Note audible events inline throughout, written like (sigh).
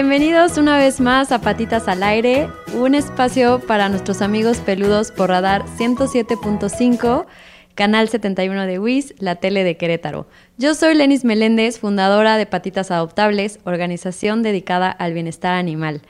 Bienvenidos una vez más a Patitas al Aire, un espacio para nuestros amigos peludos por Radar 107.5, Canal 71 de WIS, la tele de Querétaro. Yo soy Lenis Meléndez, fundadora de Patitas Adoptables, organización dedicada al bienestar animal.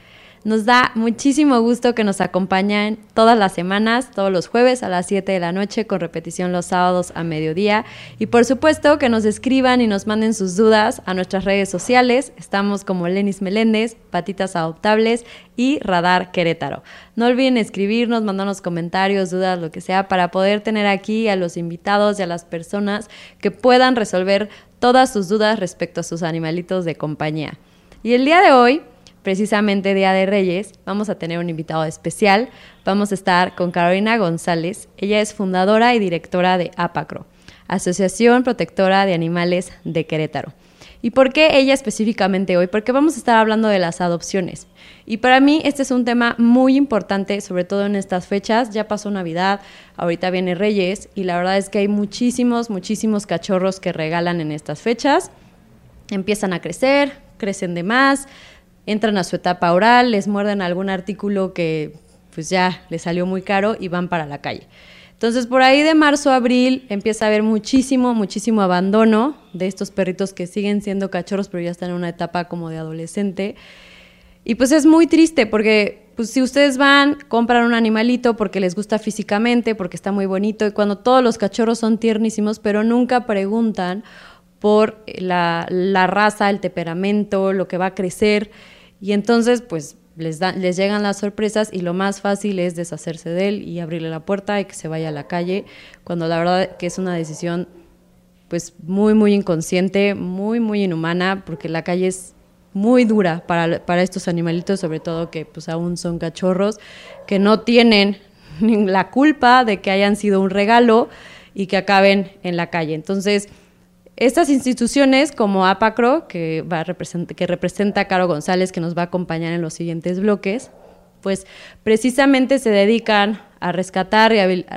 Nos da muchísimo gusto que nos acompañen todas las semanas, todos los jueves a las 7 de la noche, con repetición los sábados a mediodía. Y por supuesto que nos escriban y nos manden sus dudas a nuestras redes sociales. Estamos como Lenis Meléndez, Patitas Adoptables y Radar Querétaro. No olviden escribirnos, mandarnos comentarios, dudas, lo que sea, para poder tener aquí a los invitados y a las personas que puedan resolver todas sus dudas respecto a sus animalitos de compañía. Y el día de hoy precisamente Día de Reyes, vamos a tener un invitado especial. Vamos a estar con Carolina González. Ella es fundadora y directora de APACRO, Asociación Protectora de Animales de Querétaro. ¿Y por qué ella específicamente hoy? Porque vamos a estar hablando de las adopciones. Y para mí este es un tema muy importante, sobre todo en estas fechas. Ya pasó Navidad, ahorita viene Reyes y la verdad es que hay muchísimos, muchísimos cachorros que regalan en estas fechas. Empiezan a crecer, crecen de más, entran a su etapa oral, les muerden algún artículo que pues ya les salió muy caro y van para la calle. Entonces, por ahí de marzo a abril empieza a haber muchísimo, muchísimo abandono de estos perritos que siguen siendo cachorros, pero ya están en una etapa como de adolescente. Y pues es muy triste porque pues si ustedes van, compran un animalito porque les gusta físicamente, porque está muy bonito, y cuando todos los cachorros son tiernísimos, pero nunca preguntan por la, la raza, el temperamento, lo que va a crecer. Y entonces, pues les, les llegan las sorpresas y lo más fácil es deshacerse de él y abrirle la puerta y que se vaya a la calle, cuando la verdad que es una decisión pues muy, muy inconsciente, muy, muy inhumana, porque la calle es muy dura para, para estos animalitos, sobre todo que pues aún son cachorros, que no tienen (laughs) la culpa de que hayan sido un regalo y que acaben en la calle. Entonces, estas instituciones como APACRO, que, va a que representa a Caro González, que nos va a acompañar en los siguientes bloques, pues precisamente se dedican a rescatar,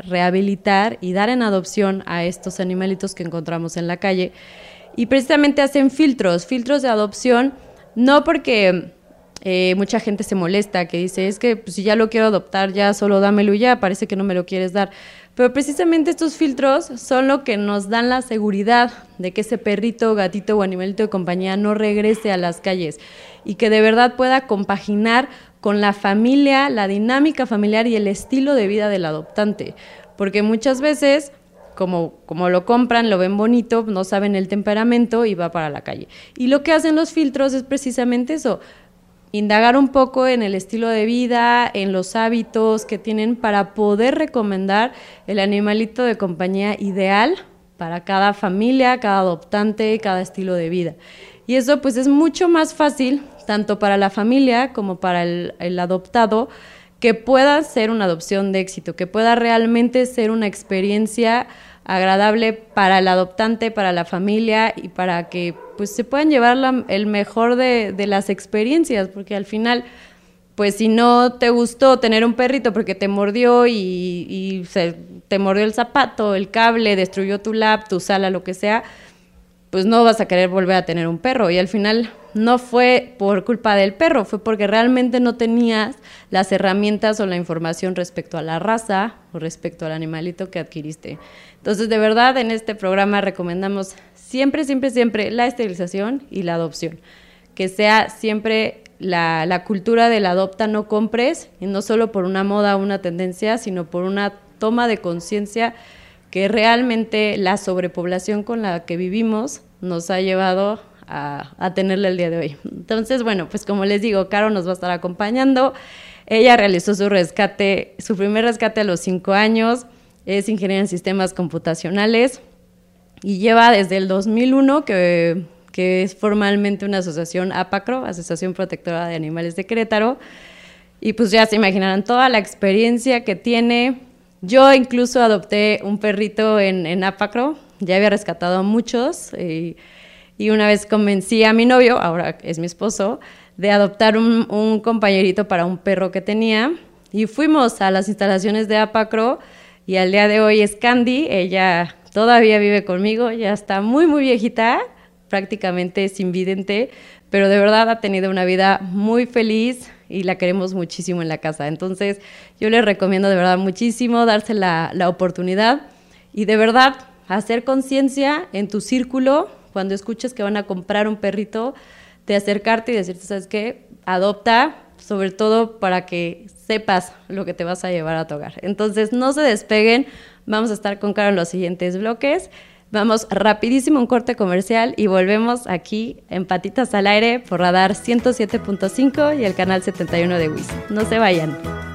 rehabilitar y dar en adopción a estos animalitos que encontramos en la calle. Y precisamente hacen filtros, filtros de adopción, no porque eh, mucha gente se molesta, que dice, es que pues, si ya lo quiero adoptar, ya solo dámelo ya, parece que no me lo quieres dar. Pero precisamente estos filtros son lo que nos dan la seguridad de que ese perrito, gatito o animalito de compañía no regrese a las calles y que de verdad pueda compaginar con la familia, la dinámica familiar y el estilo de vida del adoptante. Porque muchas veces, como, como lo compran, lo ven bonito, no saben el temperamento y va para la calle. Y lo que hacen los filtros es precisamente eso, indagar un poco en el estilo de vida, en los hábitos que tienen para poder recomendar el animalito de compañía ideal para cada familia, cada adoptante, cada estilo de vida. Y eso pues es mucho más fácil, tanto para la familia como para el, el adoptado, que pueda ser una adopción de éxito, que pueda realmente ser una experiencia agradable para el adoptante, para la familia y para que pues se puedan llevar el mejor de, las experiencias, porque al final, pues si no te gustó tener un perrito porque te mordió y, se, te mordió el zapato, el cable, destruyó tu lap, tu sala, lo que sea, pues no vas a querer volver a tener un perro. Y al final no fue por culpa del perro, fue porque realmente no tenías las herramientas o la información respecto a la raza o respecto al animalito que adquiriste. Entonces, de verdad, en este programa recomendamos siempre, siempre, siempre la esterilización y la adopción. Que sea siempre la, cultura del adopta, no compres, y no solo por una moda o una tendencia, sino por una toma de conciencia que realmente la sobrepoblación con la que vivimos nos ha llevado a, a tenerla el día de hoy. Entonces, bueno, pues como les digo, Caro nos va a estar acompañando. Ella realizó su rescate, su primer rescate a los cinco años es ingeniera en sistemas computacionales y lleva desde el 2001 que, que es formalmente una asociación APACRO, Asociación Protectora de Animales de Querétaro. Y pues ya se imaginarán toda la experiencia que tiene Yo incluso adopté un perrito en, en Apacro, ya había rescatado a muchos y, una vez convencí a mi novio, ahora es mi esposo, de adoptar un, un compañerito para un perro que tenía y fuimos a las instalaciones de Apacro y al día de hoy es Candy, ella todavía vive conmigo, ya está muy, muy viejita, prácticamente es invidente, pero de verdad ha tenido una vida muy feliz y la queremos muchísimo en la casa. Entonces yo les recomiendo de verdad muchísimo darse la, la oportunidad y de verdad hacer conciencia en tu círculo cuando escuches que van a comprar un perrito, de acercarte y decirte, ¿sabes qué? Adopta, sobre todo para que sepas lo que te vas a llevar a tu hogar. Entonces, no se despeguen, vamos a estar con Caro en los siguientes bloques. Vamos rapidísimo un corte comercial y volvemos aquí en Patitas al Aire por Radar 107.5 y el canal 71 de WIS. No se vayan.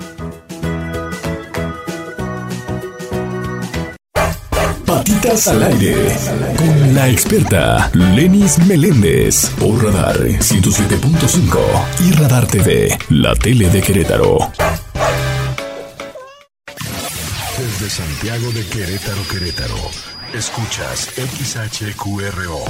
Patitas al aire con la experta Lenis Meléndez por Radar 107.5 y Radar TV, la tele de Querétaro. Desde Santiago de Querétaro, Querétaro, escuchas XHQRO.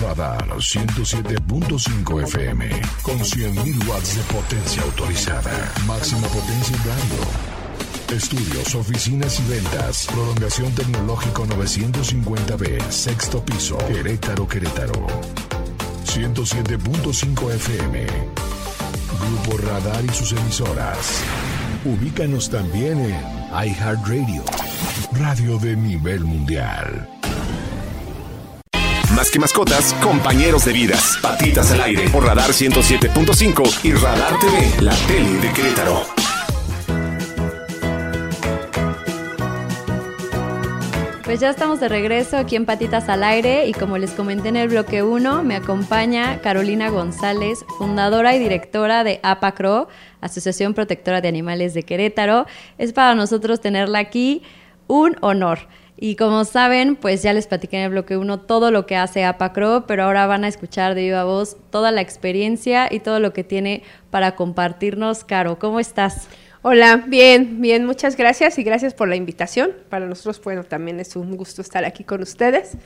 Radar 107.5 FM con 100.000 watts de potencia autorizada. Máxima potencia en. Estudios, oficinas y ventas. Prolongación tecnológico 950B, sexto piso, Querétaro, Querétaro. 107.5 FM. Grupo Radar y sus emisoras. Ubícanos también en iHeartRadio, radio de nivel mundial. Más que mascotas, compañeros de vidas. Patitas al aire por Radar 107.5 y Radar TV, la tele de Querétaro. Pues ya estamos de regreso aquí en Patitas al Aire y como les comenté en el bloque 1, me acompaña Carolina González, fundadora y directora de APACRO, Asociación Protectora de Animales de Querétaro. Es para nosotros tenerla aquí un honor. Y como saben, pues ya les platiqué en el bloque 1 todo lo que hace APACRO, pero ahora van a escuchar de viva voz toda la experiencia y todo lo que tiene para compartirnos. Caro, ¿cómo estás? Hola, bien, bien, muchas gracias y gracias por la invitación. Para nosotros, bueno, también es un gusto estar aquí con ustedes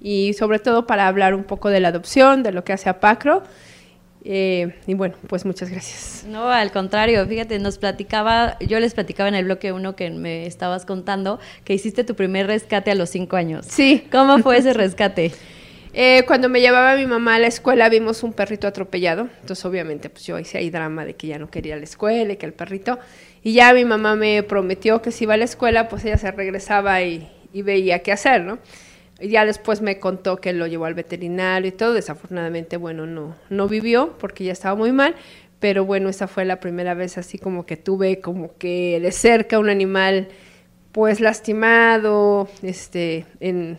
y sobre todo para hablar un poco de la adopción, de lo que hace APACRO. Eh, y bueno, pues muchas gracias. No, al contrario, fíjate, nos platicaba, yo les platicaba en el bloque uno que me estabas contando que hiciste tu primer rescate a los cinco años. Sí. ¿Cómo fue ese (laughs) rescate? Eh, cuando me llevaba mi mamá a la escuela vimos un perrito atropellado, entonces obviamente pues yo hice ahí drama de que ya no quería la escuela y que el perrito, y ya mi mamá me prometió que si iba a la escuela pues ella se regresaba y, y veía qué hacer, ¿no? Y ya después me contó que lo llevó al veterinario y todo, desafortunadamente bueno no, no vivió porque ya estaba muy mal, pero bueno esa fue la primera vez así como que tuve como que de cerca un animal pues lastimado, este, en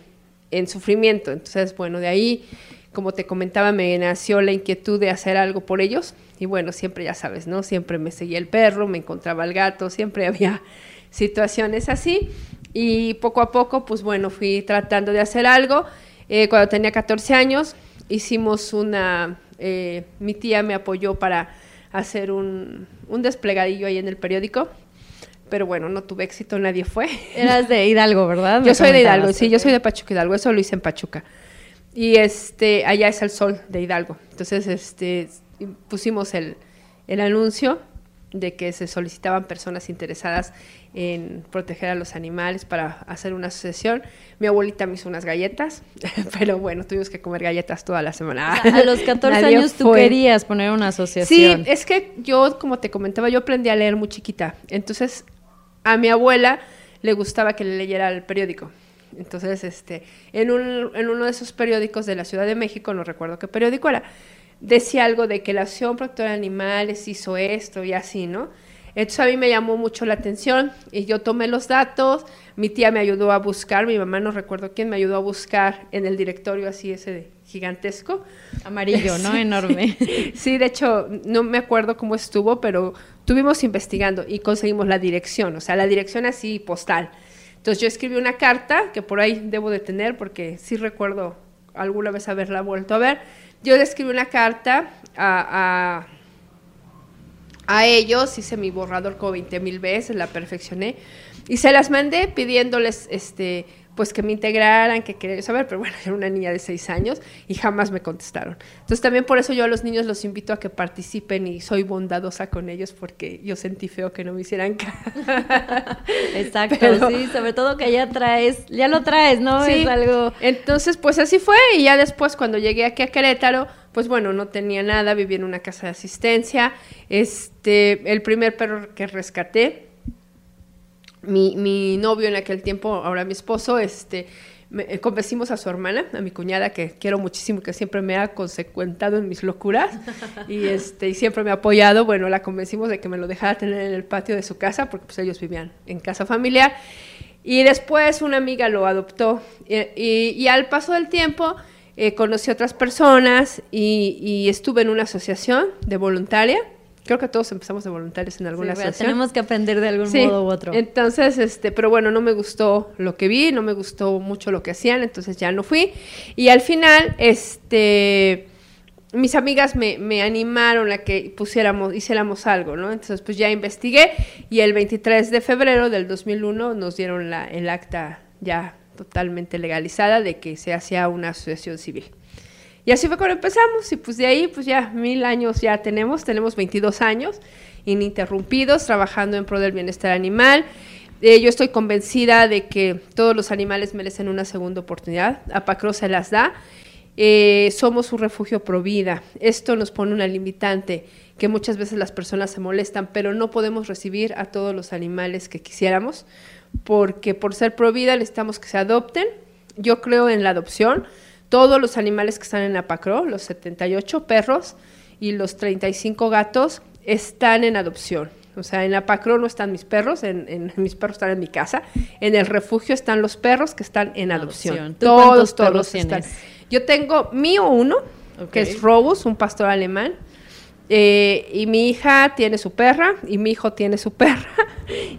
en sufrimiento. Entonces, bueno, de ahí, como te comentaba, me nació la inquietud de hacer algo por ellos. Y bueno, siempre ya sabes, ¿no? Siempre me seguía el perro, me encontraba el gato, siempre (laughs) había situaciones así. Y poco a poco, pues bueno, fui tratando de hacer algo. Eh, cuando tenía 14 años, hicimos una... Eh, mi tía me apoyó para hacer un, un desplegadillo ahí en el periódico pero bueno, no tuve éxito, nadie fue. (laughs) Eras de Hidalgo, ¿verdad? yo soy de Hidalgo, sí, yo soy de Pachuca Hidalgo, eso lo hice en Pachuca. Y este, allá es el sol de Hidalgo. Entonces, este, pusimos el, el anuncio de que se solicitaban personas interesadas en proteger a los animales para hacer una asociación. Mi abuelita me hizo unas galletas, (laughs) pero bueno, tuvimos que comer galletas toda la semana. a los (laughs) 14 años tú querías poner una asociación. Sí, es que yo, como te comentaba, yo aprendí a leer muy chiquita. Entonces, a mi abuela le gustaba que le leyera el periódico. Entonces, este, en, un, en uno de esos periódicos de la Ciudad de México, no recuerdo qué periódico era, decía algo de que la acción protectora de animales hizo esto y así, ¿no? Entonces a mí me llamó mucho la atención y yo tomé los datos, mi tía me ayudó a buscar, mi mamá no recuerdo quién me ayudó a buscar en el directorio así ese gigantesco. Amarillo, ¿no? (laughs) Enorme. (laughs) sí, de hecho, no me acuerdo cómo estuvo, pero estuvimos investigando y conseguimos la dirección, o sea, la dirección así postal. Entonces yo escribí una carta que por ahí debo de tener porque sí recuerdo alguna vez haberla vuelto a ver. Yo le escribí una carta a a ellos, hice mi borrador como 20 mil veces, la perfeccioné y se las mandé pidiéndoles este pues que me integraran, que quería saber, pero bueno, (laughs) era una niña de seis años y jamás me contestaron. Entonces también por eso yo a los niños los invito a que participen y soy bondadosa con ellos porque yo sentí feo que no me hicieran (laughs) Exacto, (laughs) sí, sobre todo que ya traes, ya lo traes, ¿no? Sí, es algo... Entonces pues así fue y ya después cuando llegué aquí a Querétaro, pues bueno, no tenía nada, vivía en una casa de asistencia, este, el primer perro que rescaté, mi, mi, novio en aquel tiempo, ahora mi esposo, este, me, eh, convencimos a su hermana, a mi cuñada, que quiero muchísimo, que siempre me ha consecuentado en mis locuras (laughs) y, este, y siempre me ha apoyado. Bueno, la convencimos de que me lo dejara tener en el patio de su casa, porque pues, ellos vivían en casa familiar. Y después una amiga lo adoptó. Y, y, al paso del tiempo eh, conocí a otras personas y, y estuve en una asociación de voluntaria Creo que todos empezamos de voluntarios en alguna sí, Tenemos que aprender de algún modo u otro. Entonces, este, pero bueno, no me gustó lo que vi, no me gustó mucho lo que hacían, entonces ya no fui. Y al final, este, mis amigas me, me animaron a que pusiéramos, hiciéramos algo, ¿no? Entonces, pues ya investigué y el 23 de febrero del 2001 nos dieron la, el acta ya totalmente legalizada de que se hacía una asociación civil. Y así fue cuando empezamos y pues de ahí pues ya mil años ya tenemos, tenemos 22 años ininterrumpidos trabajando en pro del bienestar animal. Eh, yo estoy convencida de que todos los animales merecen una segunda oportunidad. Apacro se las da. Eh, somos un refugio pro vida. Esto nos pone una limitante que muchas veces las personas se molestan, pero no podemos recibir a todos los animales que quisiéramos, porque por ser pro vida necesitamos que se adopten. Yo creo en la adopción todos los animales que están en Apacro, los 78 perros y los 35 gatos, están en adopción. O sea, en Apacro no están mis perros, en, (laughs) mis perros están en mi casa. En el refugio están los perros que están en adopción. Todos, todos están. Yo tengo mío uno, que es Robus, un pastor alemán. Eh, y mi hija tiene su perra y mi hijo tiene su (laughs) perra.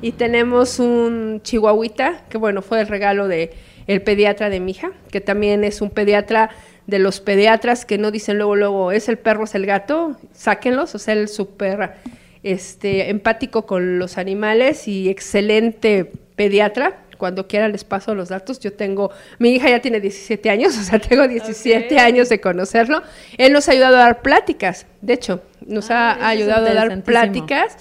y tenemos un chihuahuita, que bueno, fue el regalo de, el pediatra de mi hija, que también es un pediatra de los pediatras que no dicen luego, luego, es el perro, es el gato, sáquenlos, o sea, el súper este, empático con los animales y excelente pediatra. Cuando quiera les paso los datos. Yo tengo, mi hija ya tiene 17 años, (laughs) o sea, tengo 17 años de conocerlo. Él nos ha ayudado a dar pláticas, de hecho, nos ha ah, ayudado a dar pláticas,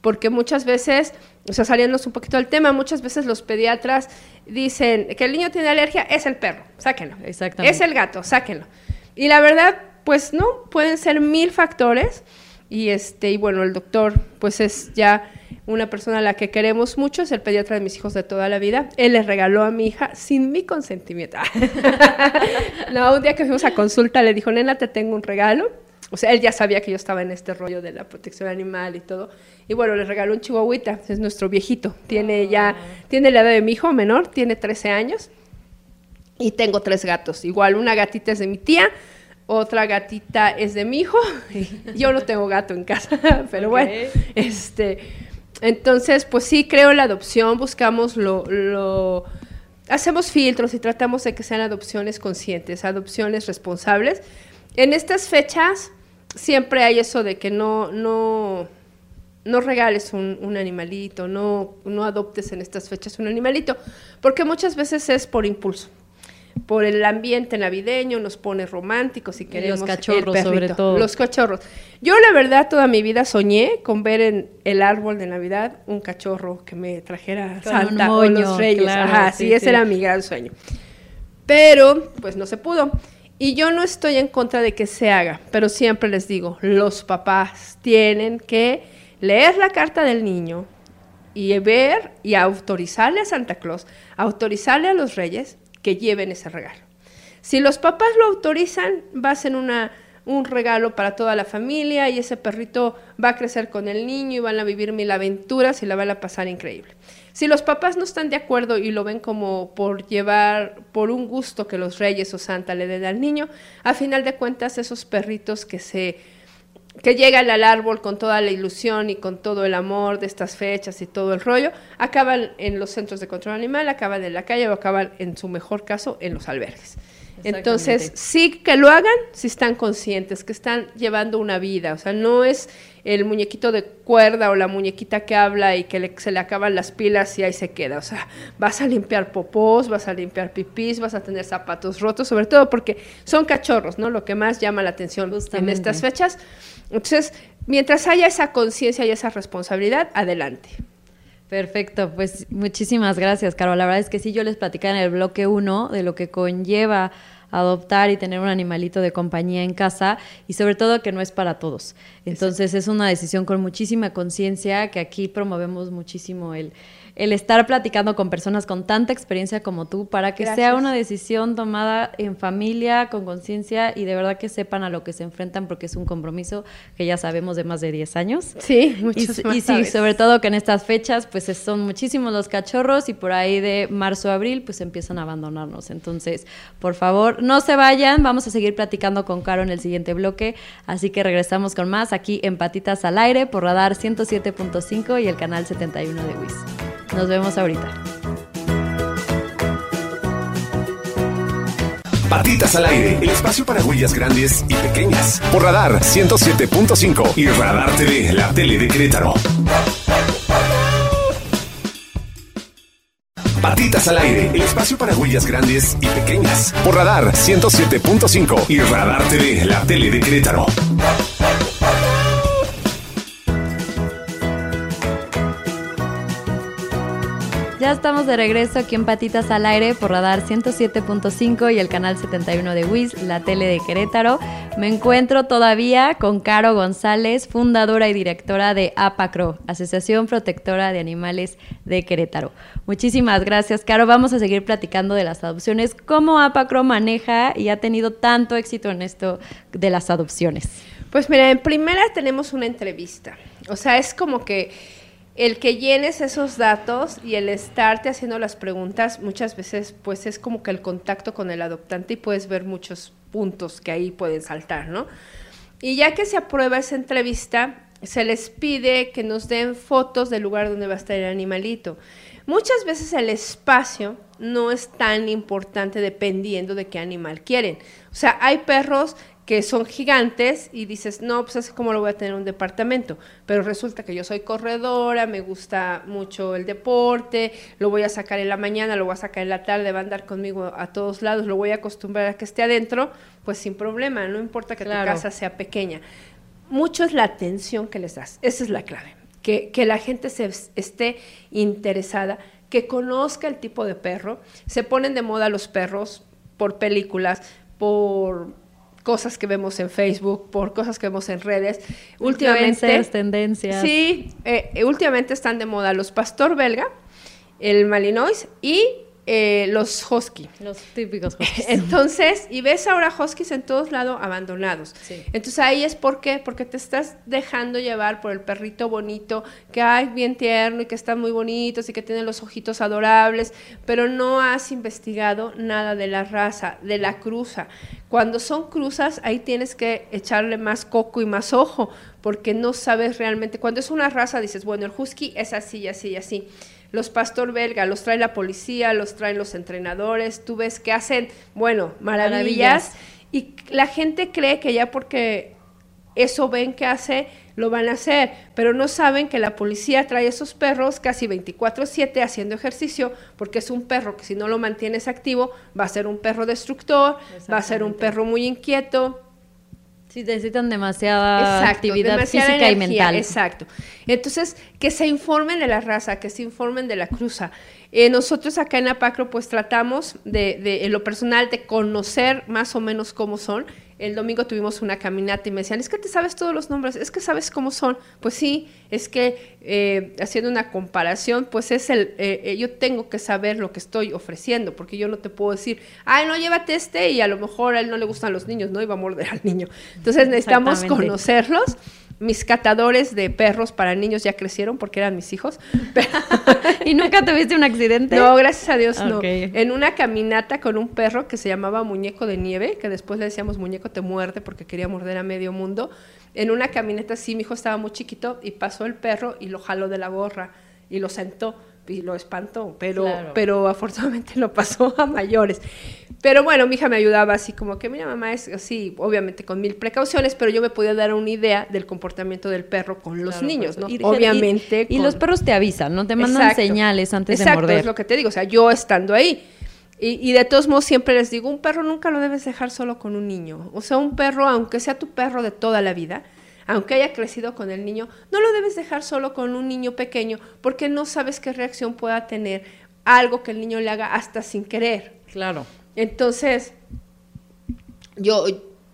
porque muchas veces o sea, saliéndonos un poquito del tema, muchas veces los pediatras dicen que el niño tiene alergia, es el perro, sáquenlo. Exactamente. Es el gato, sáquenlo. Y la verdad, pues no, pueden ser mil factores. Y este, y bueno, el doctor, pues es ya una persona a la que queremos mucho, es el pediatra de mis hijos de toda la vida. Él le regaló a mi hija sin mi consentimiento. (laughs) no, un día que fuimos a consulta le dijo, nena, te tengo un regalo. O sea, él ya sabía que yo estaba en este rollo de la protección animal y todo. Y bueno, le regaló un chihuahuita, es nuestro viejito. Tiene ya, tiene la edad de mi hijo menor, tiene 13 años. Y tengo tres gatos. Igual, una gatita es de mi tía, otra gatita es de mi hijo. (laughs) yo no tengo gato en casa, (laughs) pero bueno, este... Entonces, pues sí, creo en la adopción, buscamos lo, lo... Hacemos filtros y tratamos de que sean adopciones conscientes, adopciones responsables. En estas fechas siempre hay eso de que no, no, no regales un, animalito, no, no adoptes en estas fechas un animalito, porque muchas veces es por impulso. Por el ambiente navideño nos pone románticos y queremos. los cachorros, sobre todo. Los cachorros. Yo, la verdad, toda mi vida soñé con ver en el árbol de Navidad un cachorro que me trajera Santa o los Reyes. Ajá, sí, ese era mi gran sueño. Pero, pues no se pudo. Y yo no estoy en contra de que se haga, pero siempre les digo, los papás tienen que leer la carta del niño y ver y autorizarle a Santa Claus, autorizarle a los reyes que lleven ese regalo. Si los papás lo autorizan, va a ser una, un regalo para toda la familia y ese perrito va a crecer con el niño y van a vivir mil aventuras y la van a pasar increíble. Si los papás no están de acuerdo y lo ven como por llevar, por un gusto que los reyes o Santa le den al niño, a final de cuentas esos perritos que se que llegan al árbol con toda la ilusión y con todo el amor de estas fechas y todo el rollo, acaban en los centros de control animal, acaban en la calle o acaban, en su mejor caso, en los albergues. Entonces, sí que lo hagan si están conscientes, que están llevando una vida. O sea, no es el muñequito de cuerda o la muñequita que habla y que se le acaban las pilas y ahí se queda. O sea, vas a limpiar popós, vas a limpiar pipís, vas a tener zapatos rotos, sobre todo porque son cachorros, ¿no? Lo que más llama la atención en estas fechas. Entonces, mientras haya esa conciencia y esa responsabilidad, adelante. Perfecto, pues muchísimas gracias, Caro. La verdad es que sí, yo les platicaba en el bloque 1 de lo que conlleva adoptar y tener un animalito de compañía en casa y sobre todo que no es para todos. Entonces es una decisión con muchísima conciencia que aquí promovemos muchísimo el, el estar platicando con personas con tanta experiencia como tú para que sea una decisión tomada en familia, con conciencia y de verdad que sepan a lo que se enfrentan porque es un compromiso que ya sabemos de más de 10 años. Sí, muchos Y, y sí, sobre todo que en estas fechas pues son muchísimos los cachorros y por ahí de marzo a abril pues empiezan a abandonarnos. Entonces, por favor, no se vayan, vamos a seguir platicando con Caro en el siguiente bloque, así que regresamos con más aquí en Patitas al Aire por Radar 107.5 y el canal 71 de WIS. Nos vemos ahorita. Patitas al aire, el espacio para huellas grandes y pequeñas. Por Radar 107.5 y Radar TV, la tele de Querétaro. Patitas al aire, el espacio para huellas grandes y pequeñas. Por Radar 107.5 y Radar TV, la tele de Querétaro. Ya estamos de regreso aquí en Patitas al Aire por Radar 107.5 y el canal 71 de WIS, la tele de Querétaro. Me encuentro todavía con Caro González, fundadora y directora de APACRO, Asociación Protectora de Animales de Querétaro. Muchísimas gracias, Caro. Vamos a seguir platicando de las adopciones. ¿Cómo APACRO maneja y ha tenido tanto éxito en esto de las adopciones? Pues mira, en primera tenemos una entrevista. O sea, es como que el que llenes esos datos y el estarte haciendo las preguntas, muchas veces pues es como que el contacto con el adoptante y puedes ver muchos puntos que ahí pueden saltar, ¿no? Y ya que se aprueba esa entrevista, se les pide que nos den fotos del lugar donde va a estar el animalito. Muchas veces el espacio no es tan importante dependiendo de qué animal quieren. O sea, hay perros que son gigantes y dices, no, pues así como lo voy a tener un departamento. Pero resulta que yo soy corredora, me gusta mucho el deporte, lo voy a sacar en la mañana, lo voy a sacar en la tarde, va a andar conmigo a todos lados, lo voy a acostumbrar a que esté adentro, pues sin problema, no importa que tu casa sea pequeña. Mucho es la atención que les das, esa es la clave, que, que la gente se esté interesada, que conozca el tipo de perro, se ponen de moda los perros por películas, por cosas que vemos en Facebook, por cosas que vemos en redes. Últimamente, tendencias. Sí, eh, últimamente están de moda los pastor belga, el malinois y eh, los husky. Los típicos (laughs) husky. Entonces, y ves ahora huskies en todos lados abandonados. Entonces ahí es por qué, porque te estás dejando llevar por el perrito bonito, que hay bien tierno y que están muy bonitos y que tiene los ojitos adorables, pero no has investigado nada de la raza, de la cruza. Cuando son cruzas, ahí tienes que echarle más coco y más ojo, porque no sabes realmente. Cuando es una raza, dices, bueno, el husky es así, así, así los pastor belga, los trae la policía, los traen los entrenadores, tú ves que hacen, bueno, maravillas, y la gente cree que ya porque eso ven que hace, lo van a hacer, pero no saben que la policía trae esos perros casi 24/7 haciendo ejercicio, porque es un perro que si no lo mantienes activo, va a ser un perro destructor, va a ser un perro muy inquieto, Sí, necesitan demasiada actividad física y mental. Exacto. Entonces, que se informen de la raza, que se informen de la cruza. Eh, nosotros acá en Apacro, pues tratamos de, de, en lo personal, de conocer más o menos cómo son el domingo tuvimos una caminata y me decían, es que te sabes todos los nombres, es que sabes cómo son. Pues sí, es que eh, haciendo una comparación, pues es el, eh, eh, yo tengo que saber lo que estoy ofreciendo, porque yo no te puedo decir, ay, no, llévate este y a lo mejor a él no le gustan los niños, ¿no? Y va a morder al niño. Entonces necesitamos conocerlos mis catadores de perros para niños ya crecieron porque eran mis hijos. (laughs) ¿Y nunca tuviste un accidente? No, gracias a Dios no. En una caminata con un perro que se llamaba Muñeco de Nieve, que después le decíamos Muñeco te muerde porque quería morder a medio mundo. En una caminata sí, mi hijo estaba muy chiquito y pasó el perro y lo jaló de la gorra y lo sentó y lo espantó, pero, Claro. pero afortunadamente lo pasó a mayores. Pero bueno, mi hija me ayudaba así como que, mira, mamá, es así, obviamente con mil precauciones, pero yo me podía dar una idea del comportamiento del perro con los Claro, niños, ¿no? Y- obviamente. Y, y con- los perros te avisan, ¿no? Te mandan Exacto. señales antes Exacto, de morder. es lo que te digo, o sea, yo estando ahí. Y, y de todos modos siempre les digo, un perro nunca lo debes dejar solo con un niño. O sea, un perro, aunque sea tu perro de toda la vida, aunque haya crecido con el niño, no lo debes dejar solo con un niño pequeño porque no sabes qué reacción pueda tener algo que el niño le haga hasta sin querer. Claro. Entonces, yo,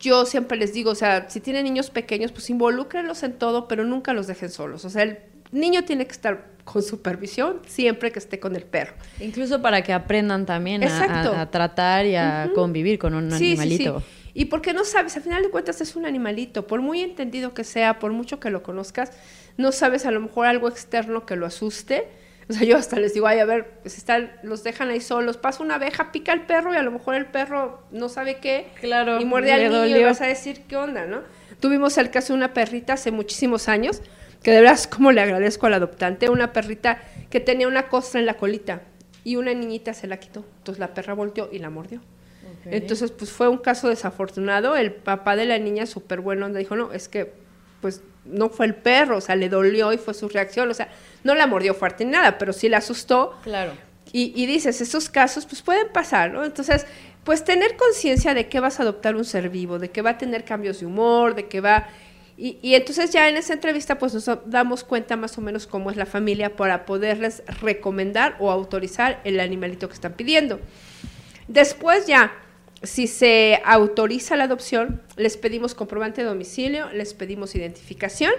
yo siempre les digo, o sea, si tienen niños pequeños, pues involúcrenlos en todo, pero nunca los dejen solos. O sea, el niño tiene que estar con supervisión siempre que esté con el perro. Incluso para que aprendan también a, Exacto. a- a tratar y a convivir con un Sí, sí, animalito. sí. Y porque no sabes, al final de cuentas es un animalito, por muy entendido que sea, por mucho que lo conozcas, no sabes a lo mejor algo externo que lo asuste. O sea, yo hasta les digo, ay, a ver, pues están, los dejan ahí solos, pasa una abeja, pica al perro y a lo mejor el perro no sabe qué. Claro, Y muerde al niño y vas a decir, ¿qué onda, no? Tuvimos el caso de una perrita hace muchísimos años, que de verdad es como le agradezco al adoptante, una perrita que tenía una costra en la colita y una niñita se la quitó. Entonces la perra volteó y la mordió. Entonces, pues fue un caso desafortunado. El papá de la niña, súper bueno, le dijo, no, es que, pues, no fue el perro, o sea, le dolió y fue su reacción. O sea, no la mordió fuerte ni nada, pero sí la asustó. Claro. Y, y dices, esos casos, pues, pueden pasar, ¿no? Entonces, pues, tener conciencia de que vas a adoptar un ser vivo, de que va a tener cambios de humor, de que va... Y, y entonces ya en esa entrevista, pues, nos damos cuenta más o menos cómo es la familia para poderles recomendar o autorizar el animalito que están pidiendo. Después ya, si se autoriza la adopción, les pedimos comprobante de domicilio, les pedimos identificación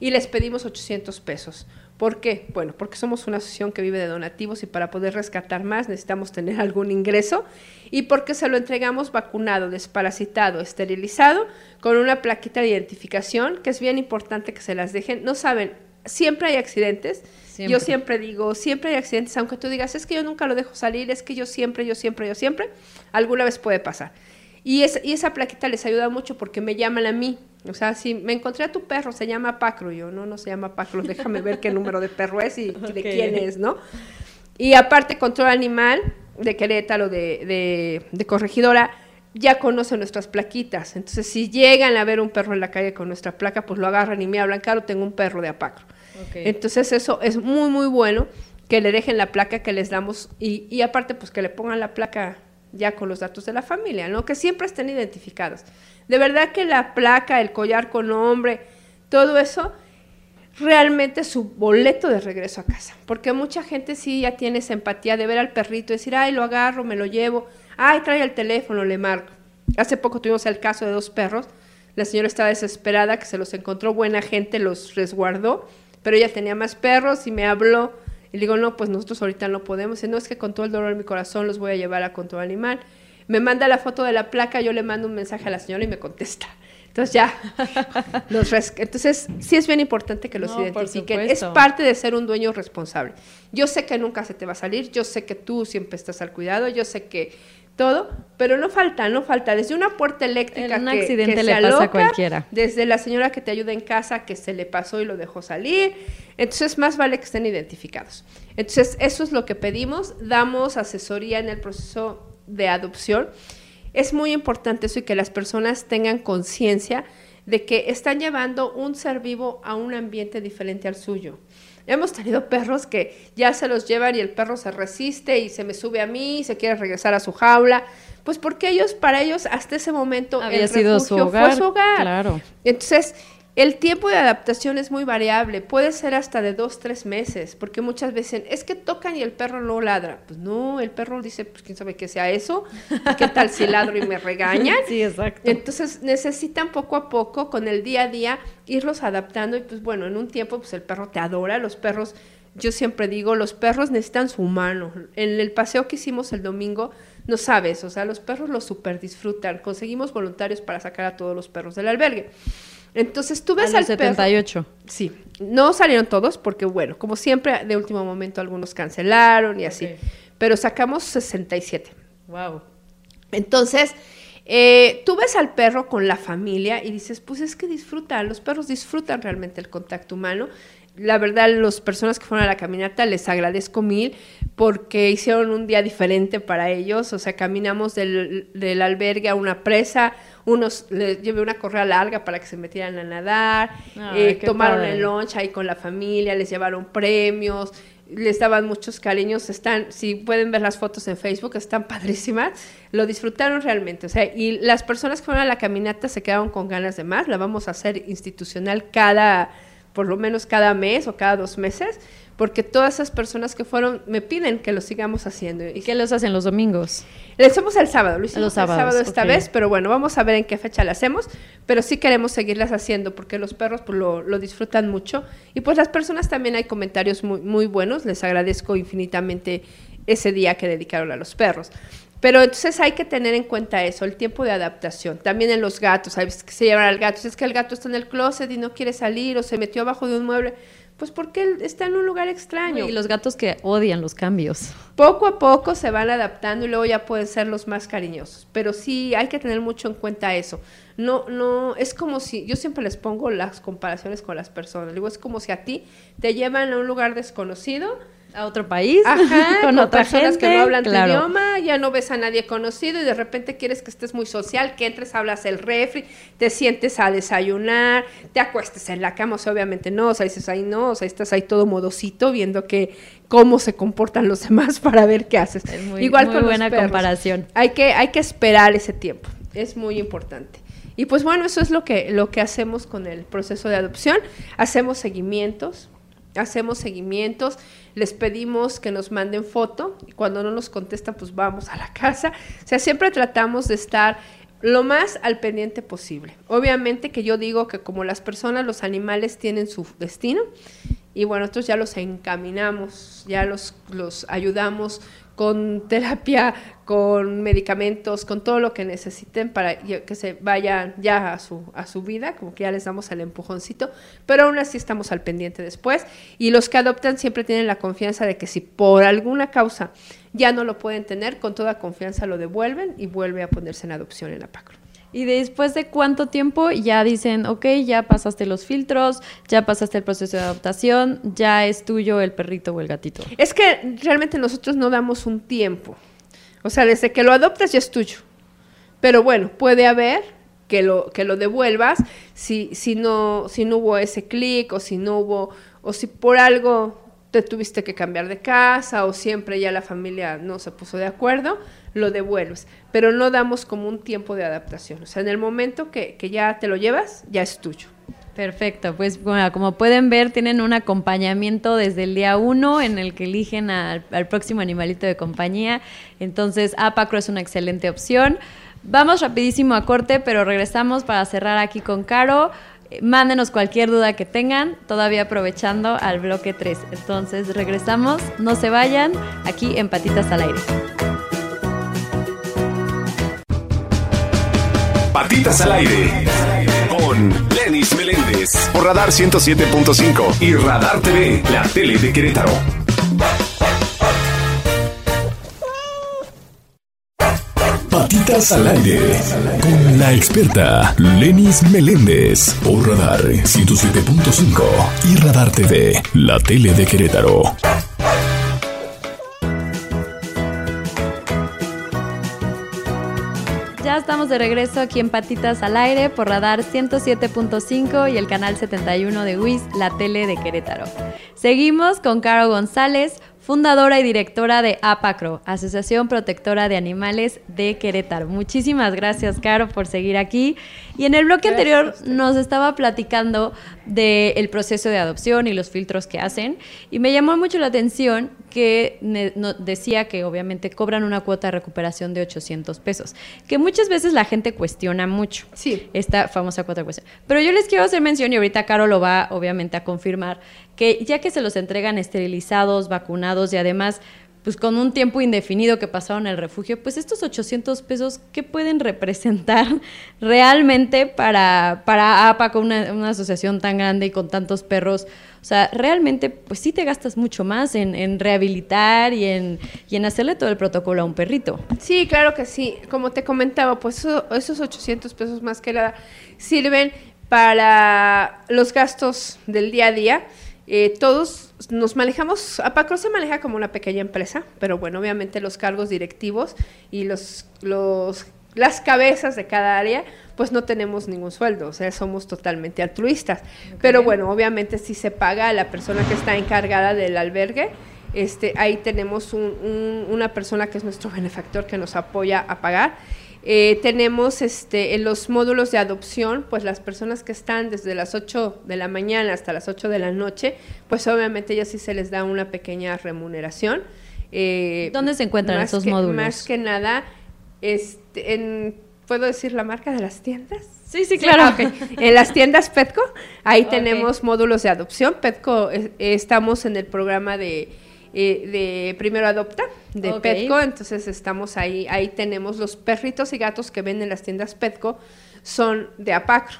y les pedimos 800 pesos. ¿Por qué? Bueno, porque somos una asociación que vive de donativos y para poder rescatar más necesitamos tener algún ingreso y porque se lo entregamos vacunado, desparasitado, esterilizado, con una plaquita de identificación, que es bien importante que se las dejen. No saben, siempre hay accidentes. Siempre. Yo siempre digo, siempre hay accidentes, aunque tú digas, es que yo nunca lo dejo salir, es que yo siempre, yo siempre, yo siempre, alguna vez puede pasar. Y, es, y esa plaquita les ayuda mucho porque me llaman a mí. O sea, si me encontré a tu perro, se llama Pacro. Yo, no, no se llama Pacro, déjame ver qué número de perro es y (laughs) de quién es, ¿no? Y aparte, Control Animal de Querétaro, de, de, de Corregidora, ya conoce nuestras plaquitas. Entonces, si llegan a ver un perro en la calle con nuestra placa, pues lo agarran y me hablan, claro, tengo un perro de Apacro. Entonces eso es muy, muy bueno que le dejen la placa que les damos y, y aparte pues que le pongan la placa ya con los datos de la familia, ¿no? Que siempre estén identificados. De verdad que la placa, el collar con nombre, todo eso realmente su boleto de regreso a casa. Porque mucha gente sí ya tiene esa empatía de ver al perrito decir, ay, lo agarro, me lo llevo, ay, trae el teléfono, le marco. Hace poco tuvimos el caso de dos perros. La señora estaba desesperada, que se los encontró, buena gente los resguardó, pero ella tenía más perros y me habló. Y le digo, no, pues nosotros ahorita no podemos. Y no es que con todo el dolor de mi corazón los voy a llevar a control animal. Me manda la foto de la placa, yo le mando un mensaje a la señora y me contesta. Entonces ya, (laughs) los entonces sí es bien importante que los No, identifiquen. Es parte de ser un dueño responsable. Yo sé que nunca se te va a salir, yo sé que tú siempre estás al cuidado, yo sé que todo, pero no falta, no falta. Desde una puerta eléctrica En un que, accidente que le se pasa a cualquiera. desde la señora que te ayuda en casa que se le pasó y lo dejó salir. Entonces, más vale que estén identificados. Entonces, eso es lo que pedimos. Damos asesoría en el proceso de adopción. Es muy importante eso y que las personas tengan conciencia de que están llevando un ser vivo a un ambiente diferente al suyo. Hemos tenido perros que ya se los llevan y el perro se resiste y se me sube a mí y se quiere regresar a su jaula. Pues porque ellos, para ellos, hasta ese momento, Había el sido su refugio hogar, fue su hogar. claro. Entonces, el tiempo de adaptación es muy variable, puede ser hasta de dos, tres meses, porque muchas veces dicen, es que tocan y el perro no ladra. Pues no, el perro dice, pues quién sabe qué sea eso, ¿Y qué tal si ladro y me regañan. (laughs) Sí, exacto. Entonces necesitan poco a poco, con el día a día, irlos adaptando y pues bueno, en un tiempo pues el perro te adora, los perros, yo siempre digo, los perros necesitan su humano. En el paseo que hicimos el domingo, no sabes, o sea, los perros lo super disfrutan. Conseguimos voluntarios para sacar a todos los perros del albergue. Entonces tú A ves los al perro. 78. Sí, no salieron todos porque, bueno, como siempre, de último momento algunos cancelaron y así. Pero sacamos 67. Wow. Entonces, eh, tú ves al perro con la familia y dices, pues es que disfrutan, los perros disfrutan realmente el contacto humano. La verdad, las personas que fueron a la caminata les agradezco mil porque hicieron un día diferente para ellos. O sea, caminamos del, del albergue a una presa, unos les llevé una correa larga para que se metieran a nadar, Ay, eh, tomaron padre. el lunch ahí con la familia, les llevaron premios, les daban muchos cariños, están, si pueden ver las fotos en Facebook, están (laughs) padrísimas, lo disfrutaron realmente, o sea, y las personas que fueron a la caminata se quedaron con ganas de más, la vamos a hacer institucional cada, por lo menos cada mes o cada dos meses, porque todas esas personas que fueron me piden que lo sigamos haciendo. ¿Y qué los hacen los domingos? Lo hacemos el sábado, lo hicimos Los sábados, el sábado esta vez, pero bueno, vamos a ver en qué fecha la hacemos, pero sí queremos seguirlas haciendo porque los perros pues, lo, lo disfrutan mucho y pues las personas también hay comentarios muy, muy buenos, les agradezco infinitamente ese día que dedicaron a los perros. Pero entonces hay que tener en cuenta eso, el tiempo de adaptación. También en los gatos, hay veces que se llevan al gato, si es que el gato está en el closet y no quiere salir o se metió abajo de un mueble, pues porque él está en un lugar extraño. Y los gatos que odian los cambios. Poco a poco se van adaptando y luego ya pueden ser los más cariñosos. Pero sí hay que tener mucho en cuenta eso. No, no, es como si, yo siempre les pongo las comparaciones con las personas. Digo, es como si a ti te llevan a un lugar desconocido, A otro país, ajá, (laughs) con, otra personas gente. que no hablan claro. tu idioma, ya no ves a nadie conocido y de repente quieres que estés muy social, que entres, hablas el refri, te sientes a desayunar, te acuestes en la cama, o sea, obviamente no, o sea, dices ahí no, o sea, estás ahí todo modosito viendo que cómo se comportan los (laughs) demás para ver qué haces. Es muy- Igual muy con buena los perros. comparación. Hay que, hay que esperar ese tiempo, es muy importante. Y pues bueno, eso es lo que, lo que hacemos con el proceso de adopción. Hacemos seguimientos, hacemos seguimientos, les pedimos que nos manden foto y cuando no nos contestan, pues vamos a la casa. O sea, siempre tratamos de estar lo más al pendiente posible. Obviamente que yo digo que como las personas, los animales tienen su destino y bueno, nosotros ya los encaminamos, ya los, los ayudamos con (laughs) terapia, con medicamentos, con todo lo que necesiten para que se vayan ya a su, a su vida, como que ya les damos el empujoncito, pero aún así estamos al pendiente después. Y los que adoptan siempre tienen la confianza de que si por alguna causa ya no lo pueden tener, con toda confianza lo devuelven y vuelve a ponerse en adopción en la PACRO. Y después de cuánto tiempo ya dicen, ok, ya pasaste los filtros, ya pasaste el proceso de adaptación, ya es tuyo el perrito o el gatito. Es que realmente nosotros no damos un tiempo. O sea, desde que lo adoptas ya es tuyo. Pero bueno, puede haber que lo, que lo devuelvas si, si, no, si no hubo ese clic o si no hubo, o si por algo te tuviste que cambiar de casa o siempre ya la familia no se puso de acuerdo, lo devuelves. Pero no damos como un tiempo de adaptación. O sea, en el momento que, que ya te lo llevas, ya es tuyo. Perfecto, pues como pueden ver, tienen un acompañamiento desde el día uno en el que eligen al, al próximo animalito de compañía. Entonces, Apacro es una excelente opción. Vamos rapidísimo a corte, pero regresamos para cerrar aquí con Caro. Eh, Mándenos cualquier duda que tengan, todavía aprovechando al bloque 3. Entonces, regresamos, no se vayan, aquí en Patitas al Aire. Patitas al aire. Con Lenis Meléndez. Por Radar 107.5 y Radar TV, la tele de Querétaro. Patitas al aire con la experta Lenis Meléndez por Radar 107.5 y Radar TV, la tele de Querétaro. Estamos de regreso aquí en Patitas al Aire por Radar 107.5 y el canal 71 de WIS, la tele de Querétaro. Seguimos con Caro González, fundadora y directora de APACRO, Asociación Protectora de Animales de Querétaro. Muchísimas gracias, Caro, por seguir aquí. Y en el bloque Gracias anterior nos estaba platicando del proceso de adopción y los filtros que hacen. Y me llamó mucho la atención que ne- no- decía que obviamente cobran una cuota de recuperación de 800 pesos, que muchas veces la gente cuestiona mucho Sí. esta famosa cuota de cuestión. Pero yo les quiero hacer mención, y ahorita Caro lo va obviamente a confirmar, que ya que se los entregan esterilizados, vacunados y además pues con un tiempo indefinido que pasaron el refugio, pues estos 800 pesos, ¿qué pueden representar (laughs) realmente para, para APA, con una, una asociación tan grande y con tantos perros? O sea, realmente, pues sí te gastas mucho más en, en rehabilitar y en, y en hacerle todo el protocolo a un perrito. Sí, claro que sí. Como te comentaba, pues eso- esos 800 pesos más que nada sirven para los gastos del día a día Eh, todos nos manejamos, Apacro se maneja como una pequeña empresa, pero bueno, obviamente los cargos directivos y los, los, las cabezas de cada área, pues no tenemos ningún sueldo, o sea, somos totalmente altruistas. Pero bueno, obviamente si se paga a la persona que está encargada del albergue, este, ahí tenemos una persona que es nuestro benefactor que nos apoya a pagar eh, tenemos este, en los módulos de adopción, pues las personas que están desde las 8 de la mañana hasta las 8 de la noche, pues obviamente ellas sí se les da una pequeña remuneración. Eh, ¿Dónde se encuentran esos módulos? Más que nada, este, en, ¿puedo decir la marca de las tiendas? Sí, sí, claro. en las tiendas Petco, ahí tenemos módulos de adopción. Petco, eh, estamos en el programa de eh, de Primero Adopta, de Petco, entonces estamos ahí, ahí tenemos los perritos y gatos que ven en las tiendas Petco, son de Apacro.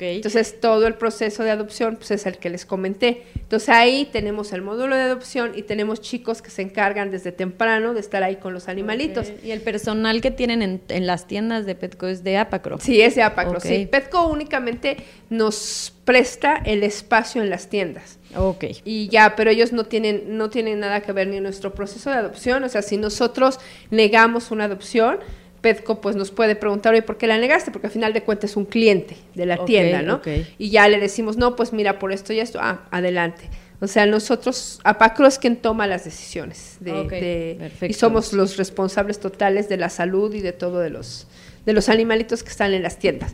Entonces todo el proceso de adopción pues, es el que les comenté. Entonces ahí tenemos el módulo de adopción y tenemos chicos que se encargan desde temprano de estar ahí con los animalitos. ¿Y el personal que tienen en, las tiendas de Petco es de Apacro? Sí, es de Apacro, sí. Petco únicamente nos presta el espacio en las tiendas. Ok. Y ya, pero ellos no tienen, no tienen nada que ver ni en nuestro proceso de adopción. O sea, si nosotros negamos una adopción, Petco pues nos puede preguntar, oye, ¿por qué la negaste? Porque al final de cuentas es un cliente de la tienda, ¿no? Y ya le decimos, no, pues mira, por esto y esto, ah, adelante. O sea, nosotros, APACRO es quien toma las decisiones de, y somos los responsables totales de la salud y de todo de los, de los animalitos que están en las tiendas.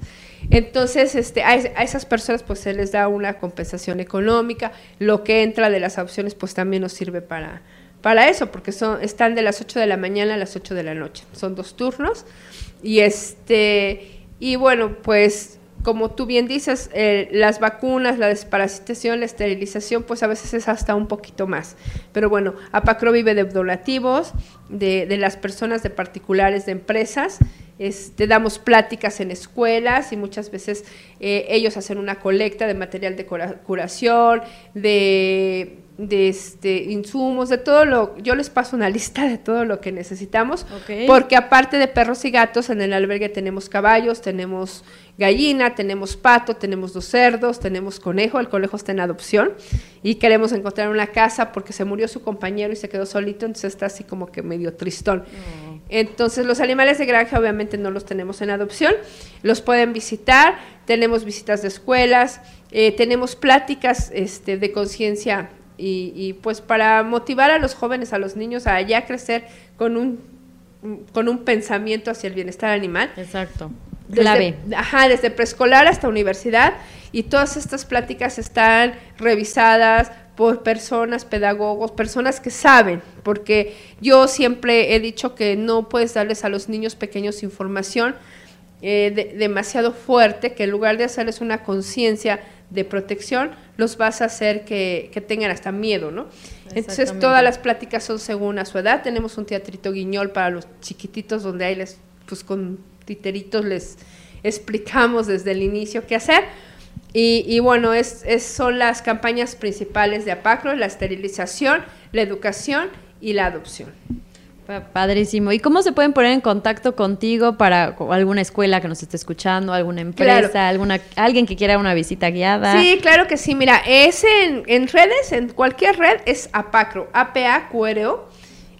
Entonces, este, a, esas personas pues se les da una compensación económica, lo que entra de las opciones pues también nos sirve para, para eso, porque son, están de las 8 de la mañana a las 8 de la noche. Son dos turnos. Y este, y bueno, pues como tú bien dices, eh, las vacunas, la desparasitación, la esterilización, pues a veces es hasta un poquito más. Pero bueno, Apacro vive de donativos, de, de las personas, de particulares, de empresas. Este, damos pláticas en escuelas y muchas veces eh, ellos hacen una colecta de material de curación, de de este, insumos, de todo lo, yo les paso una (laughs) lista de todo lo que necesitamos, porque aparte de perros y gatos, en el albergue tenemos caballos, tenemos gallina, tenemos pato, tenemos dos cerdos, tenemos conejo, el conejo está en adopción y queremos encontrar una casa porque se murió su compañero y se quedó solito, entonces está así como que medio tristón. Oh. Entonces los animales de granja obviamente no los tenemos en adopción, los pueden visitar, tenemos visitas de escuelas, eh, tenemos pláticas este, de conciencia y, pues para motivar a los jóvenes, a los niños a ya crecer con un, con un pensamiento hacia el bienestar animal. Exacto. Clave. Ajá, desde preescolar hasta universidad y todas estas pláticas están revisadas por personas, pedagogos, personas que saben, porque yo siempre he dicho que no puedes darles a los niños pequeños información eh, demasiado fuerte, que en lugar de hacerles una conciencia de protección, los vas a hacer que, tengan hasta miedo, ¿no? Entonces todas las pláticas son según a su edad. Tenemos un teatrito guiñol para los chiquititos donde ahí les, pues con titeritos les explicamos desde el inicio qué hacer. Y, bueno, es, son las campañas principales de APACRO, la esterilización, la educación y la adopción. Padrísimo. ¿Y cómo se pueden poner en contacto contigo para alguna escuela que nos esté escuchando, alguna empresa, alguna alguien que quiera una visita guiada? Sí, claro que sí. Mira, es en, redes, en cualquier red es APACRO, A-P-A-Q-R-O.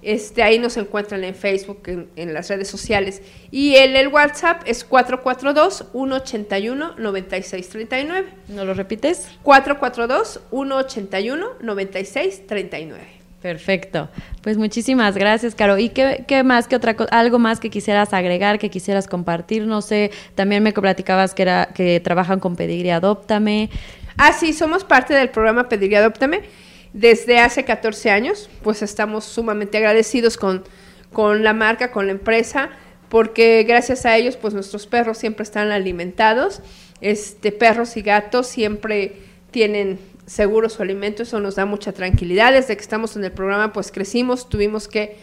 Este, ahí nos encuentran en Facebook, en, las redes sociales. Y el, el WhatsApp es 442-181-9639. ¿No lo repites? 442-181-9639. Perfecto. Pues muchísimas gracias, Caro. ¿Y qué, más, qué otra cosa, algo más que quisieras agregar, que quisieras compartir? No sé, también me platicabas que era que trabajan con Pedigrí Adóptame. Ah, sí, somos parte del programa Pedigrí Adóptame desde hace 14 años. Pues estamos sumamente agradecidos con, con la marca, con la empresa, porque gracias a ellos, pues nuestros perros siempre están alimentados. Este, perros y gatos siempre tienen seguro su alimento, eso nos da mucha tranquilidad. Desde que estamos en el programa, pues crecimos, tuvimos que,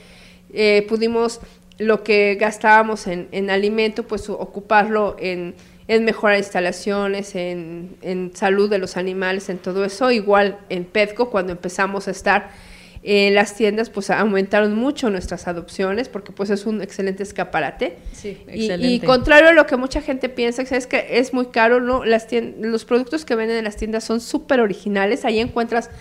eh, pudimos lo que gastábamos en, en alimento, pues ocuparlo en, en mejorar instalaciones, en, en, salud de los animales, en todo eso. Igual en Petco, cuando empezamos a estar En las tiendas pues aumentaron mucho nuestras adopciones porque pues es un excelente escaparate. Sí, Y, excelente. y contrario a lo que mucha gente piensa, es que es muy caro, ¿no? Las los productos que venden en las tiendas son súper originales. Ahí encuentras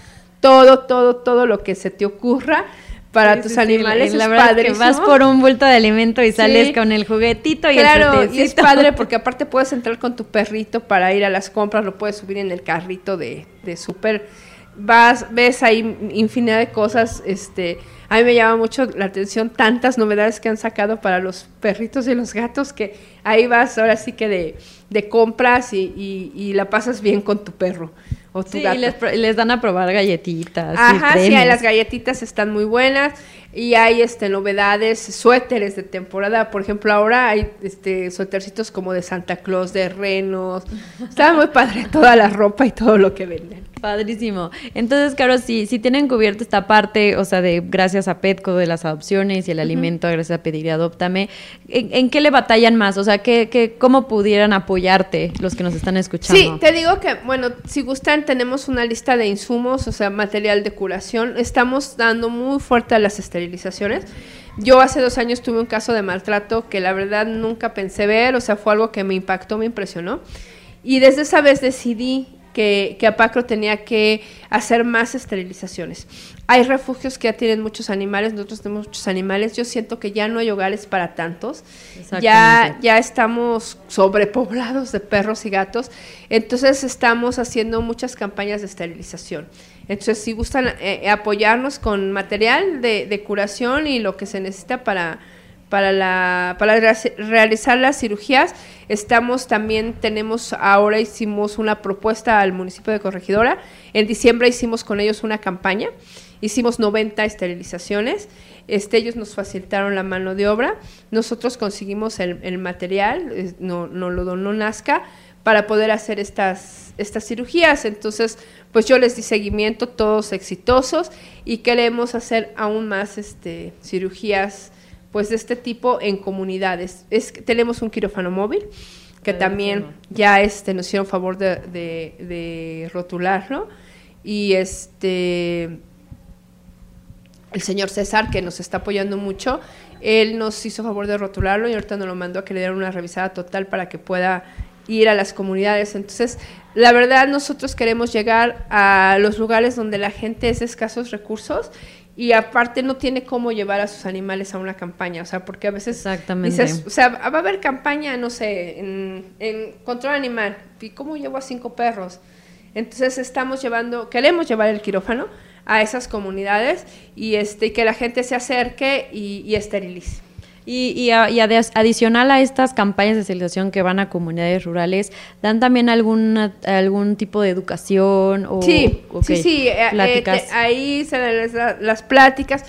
todo, todo, todo lo que se te ocurra para Sí, tus sí, sí, animales. la es verdad es que vas por un bulto de alimento y sales con el juguetito y Claro, el y es padre (laughs) porque aparte puedes entrar con tu perrito para ir a las compras, lo puedes subir en el carrito de, de súper. Vas, ves ahí infinidad de cosas, este, a mí me llama mucho la atención tantas novedades que han sacado para los perritos y los gatos que ahí vas ahora sí que de, de compras y, y- y la pasas bien con tu perro o tu Sí, gato. y les, les dan a probar galletitas. Ajá, sí, las galletitas están muy buenas y hay este novedades, suéteres de temporada, por ejemplo, ahora hay este suétercitos como de Santa Claus, de renos. Está muy padre toda la ropa y todo lo que venden. Padrísimo. Entonces, claro, si, si tienen cubierto esta parte, o sea, de gracias a Petco, de las adopciones y el alimento, gracias a Pedir y Adóptame, ¿en, en qué le batallan más? O sea, ¿qué, qué, ¿cómo pudieran apoyarte los que nos están escuchando? Sí, te digo que, bueno, si gustan, tenemos una lista de insumos, o sea, material de curación. Estamos dando muy fuerte a las esterilizaciones. Yo hace dos años tuve un caso de maltrato que la verdad nunca pensé ver, o sea, fue algo que me impactó, me impresionó. Y desde esa vez decidí que, que Apacro tenía que hacer más esterilizaciones. Hay refugios que ya tienen muchos animales, nosotros tenemos muchos animales. Yo siento que ya no hay hogares para tantos. Ya, ya estamos sobrepoblados de perros y gatos. Entonces estamos haciendo muchas campañas de esterilización. Entonces, si gustan eh, apoyarnos con material de, de curación y lo que se necesita para, para, la, para re- realizar las cirugías, estamos también, tenemos, ahora hicimos una propuesta al municipio de Corregidora. En diciembre hicimos con ellos una campaña. Hicimos 90 esterilizaciones. Este, ellos nos facilitaron la mano de obra. Nosotros conseguimos el, material, no, no lo donó Nazca, para poder hacer estas, estas cirugías. Entonces, pues yo les di seguimiento, todos exitosos, y queremos hacer aún más este, cirugías pues de este tipo en comunidades. Es, tenemos un quirófano móvil que también ya este, nos hicieron favor de, de- de rotularlo. Y este el señor César, que nos está apoyando mucho, él nos hizo favor de rotularlo y ahorita nos lo mandó a que le dieran una revisada total para que pueda ir a las comunidades. Entonces, la verdad, nosotros queremos llegar a los lugares donde la gente es de escasos recursos y aparte no tiene cómo llevar a sus animales a una campaña, o sea, porque a veces Exactamente. dices, o sea, va a haber campaña, no sé, en, en control animal, ¿y cómo llevo a cinco perros? Entonces estamos llevando, queremos llevar el quirófano a esas comunidades y este que la gente se acerque y, y esterilice. Y, y a- y adicional a estas campañas de esterilización que van a comunidades rurales, ¿dan también alguna, algún tipo de educación? O, Sí, sí, sí, eh, eh, te- ahí se dan las, las pláticas.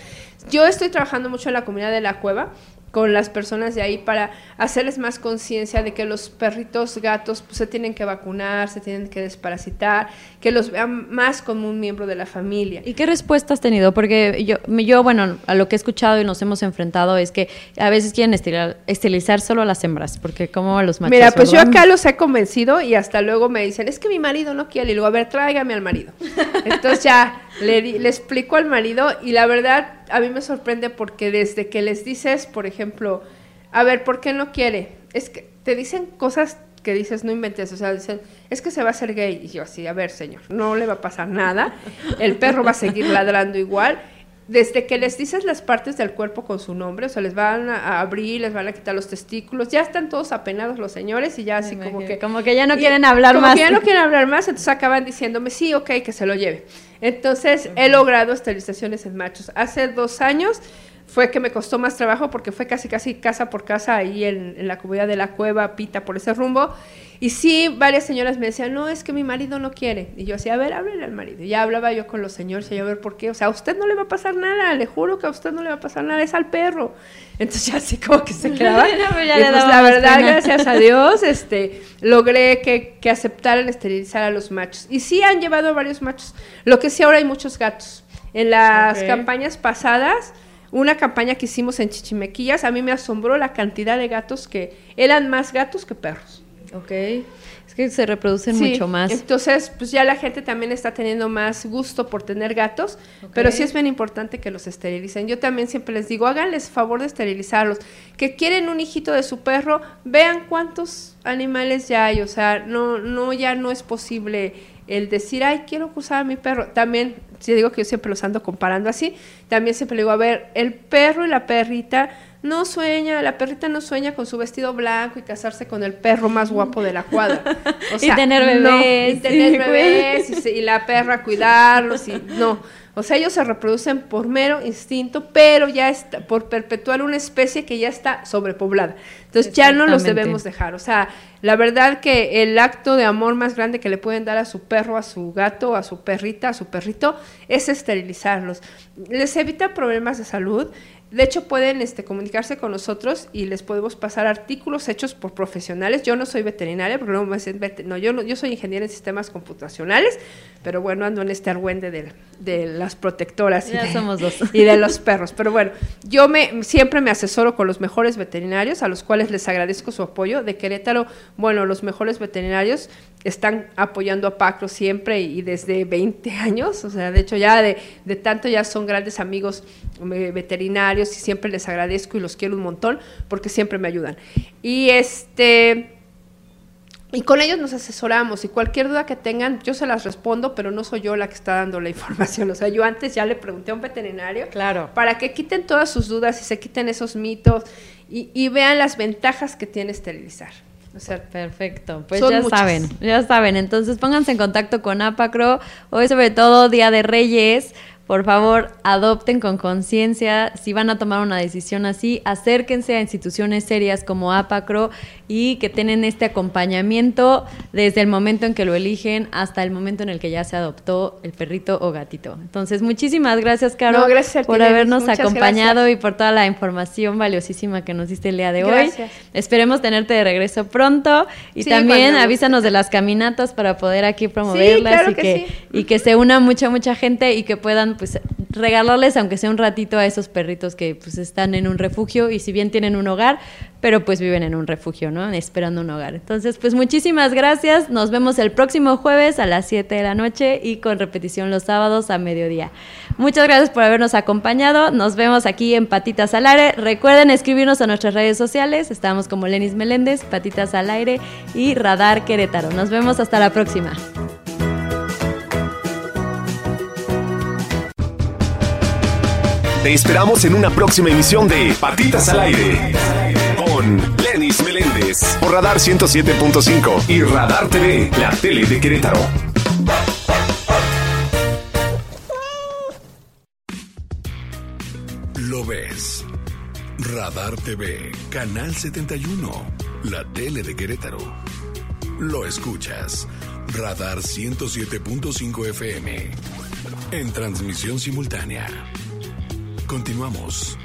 Yo estoy trabajando mucho en la comunidad de la cueva con las personas de ahí para hacerles más conciencia de que los perritos, gatos, pues, se tienen que vacunar, se tienen que desparasitar, que los vean más como un miembro de la familia. ¿Y qué respuesta has tenido? Porque yo, yo, bueno, a lo que he escuchado y nos hemos enfrentado es que a veces quieren esterilizar solo a las hembras, porque como a los machos. Mira, pues yo acá los he convencido y hasta luego me dicen, es que mi marido no quiere. Y luego, a ver, tráigame al marido. (laughs) Entonces ya le, le explico al marido y la verdad a mí me sorprende porque desde que les dices, por ejemplo, a ver, ¿por qué no quiere? Es que te dicen cosas que dices, no inventes, o sea, dicen, es que se va a hacer gay. Y yo así, a ver, señor, no le va a pasar nada, el perro va a seguir ladrando igual. Desde que les dices las partes del cuerpo con su nombre, o sea, les van a abrir, les van a quitar los testículos, ya están todos apenados los señores y ya así como que... Como que ya no quieren hablar como más. que ya no quieren hablar más, entonces acaban diciéndome, sí, ok, que se lo lleve. Entonces, he logrado esterilizaciones en machos. Hace dos años fue que me costó más trabajo porque fue casi, casi casa por casa ahí en, en la comunidad de la cueva, Pita, por ese rumbo. Y sí, varias señoras me decían, no, es que mi marido no quiere. Y yo decía, a ver, háblele al marido. Y ya hablaba yo con los señores y yo, a ver, ¿por qué? O sea, a usted no le va a pasar nada, le juro que a usted no le va a pasar nada, es al perro. Entonces ya así como que se (laughs) quedaba. No, pues y pues la verdad, pena. gracias a Dios, (laughs) este, logré que, que aceptaran esterilizar a los machos. Y sí han llevado a varios machos. Lo que sí ahora hay muchos gatos. En las campañas pasadas, una campaña que hicimos en Chichimequillas, a mí me asombró la cantidad de gatos que eran más gatos que perros. Ok. Es que se reproducen Sí, mucho más. Entonces, pues ya la gente también está teniendo más gusto por tener gatos, pero sí es bien importante que los esterilicen. Yo también siempre les digo, háganles favor de esterilizarlos. Que quieren un hijito de su perro, vean cuántos animales ya hay. O sea, no, no, ya no es posible el decir, ay, quiero cruzar a mi perro. También, si digo que yo siempre los ando comparando así, también siempre le digo, a ver, el perro y la perrita no sueña, la perrita no sueña con su vestido blanco y casarse con el perro más guapo de la cuadra. (laughs) O Y tener no, bebés, y tener bebés, y, y la perra cuidarlos, y no. O sea, ellos se reproducen por mero instinto, pero ya está, por perpetuar una especie que ya está sobrepoblada. Entonces ya no los debemos dejar. O sea, la verdad que el acto de amor más grande que le pueden dar a su perro, a su gato, a su perrita, a su perrito, es esterilizarlos. Les evita problemas de salud. De hecho, pueden este, comunicarse con nosotros y les podemos pasar artículos hechos por profesionales. Yo no soy veterinaria, porque luego me dicen, no, yo, no, yo soy ingeniera en sistemas computacionales, pero bueno, ando en este argüende de, de las protectoras y Ya de, somos dos. (laughs) y de los perros. Pero bueno, yo me siempre me asesoro con los mejores veterinarios, a los cuales les agradezco su apoyo. De Querétaro, bueno, los mejores veterinarios están apoyando a Pacro siempre y, desde 20 años. O sea, de hecho ya de, de tanto ya son grandes amigos eh, veterinarios y siempre les agradezco y los quiero un montón porque siempre me ayudan. Y este... Y con ellos nos asesoramos y cualquier duda que tengan, yo se las respondo, pero no soy yo la que está dando la (laughs) información. O sea, yo antes ya le pregunté a un veterinario Claro. para que quiten todas sus dudas y se quiten esos mitos y, y vean las ventajas que tiene esterilizar. O sea, Perfecto, pues Son ya muchas. saben, ya saben. Entonces pónganse en contacto con Apacro. Hoy sobre todo Día de Reyes. Por favor, adopten con conciencia. Si van a tomar una decisión así, acérquense a instituciones serias como Apacro y que tienen este acompañamiento desde el momento en que lo eligen hasta el momento en el que ya se adoptó el perrito o gatito. Entonces, muchísimas gracias, Caro, No, gracias a ti, por habernos Muchas acompañado gracias. y por toda la información valiosísima que nos diste el día de hoy. Gracias. Esperemos tenerte de regreso pronto y Sí, también cuando avísanos de las caminatas para poder aquí promoverlas claro y que que, sí. y que se una mucha mucha gente y que pues regalarles aunque sea un ratito a esos perritos que pues están en un refugio y si bien tienen un hogar, pero pues viven en un refugio, ¿no? Esperando un hogar. Entonces, pues muchísimas gracias. Nos vemos el próximo jueves a las 7 de la noche y con repetición los sábados a mediodía. Muchas gracias por habernos acompañado. Nos vemos aquí en Patitas al Aire. Recuerden escribirnos a nuestras redes sociales. Estamos como Lenis Meléndez, Patitas al Aire y Radar Querétaro. Nos vemos hasta la próxima. Te esperamos en una próxima emisión de Patitas al Aire con Lenis Meléndez por Radar 107.5 y Radar TV, la tele de Querétaro. Lo ves. Radar TV, Canal 71, la tele de Querétaro. Lo escuchas. Radar 107.5 FM. En transmisión simultánea. Continuamos.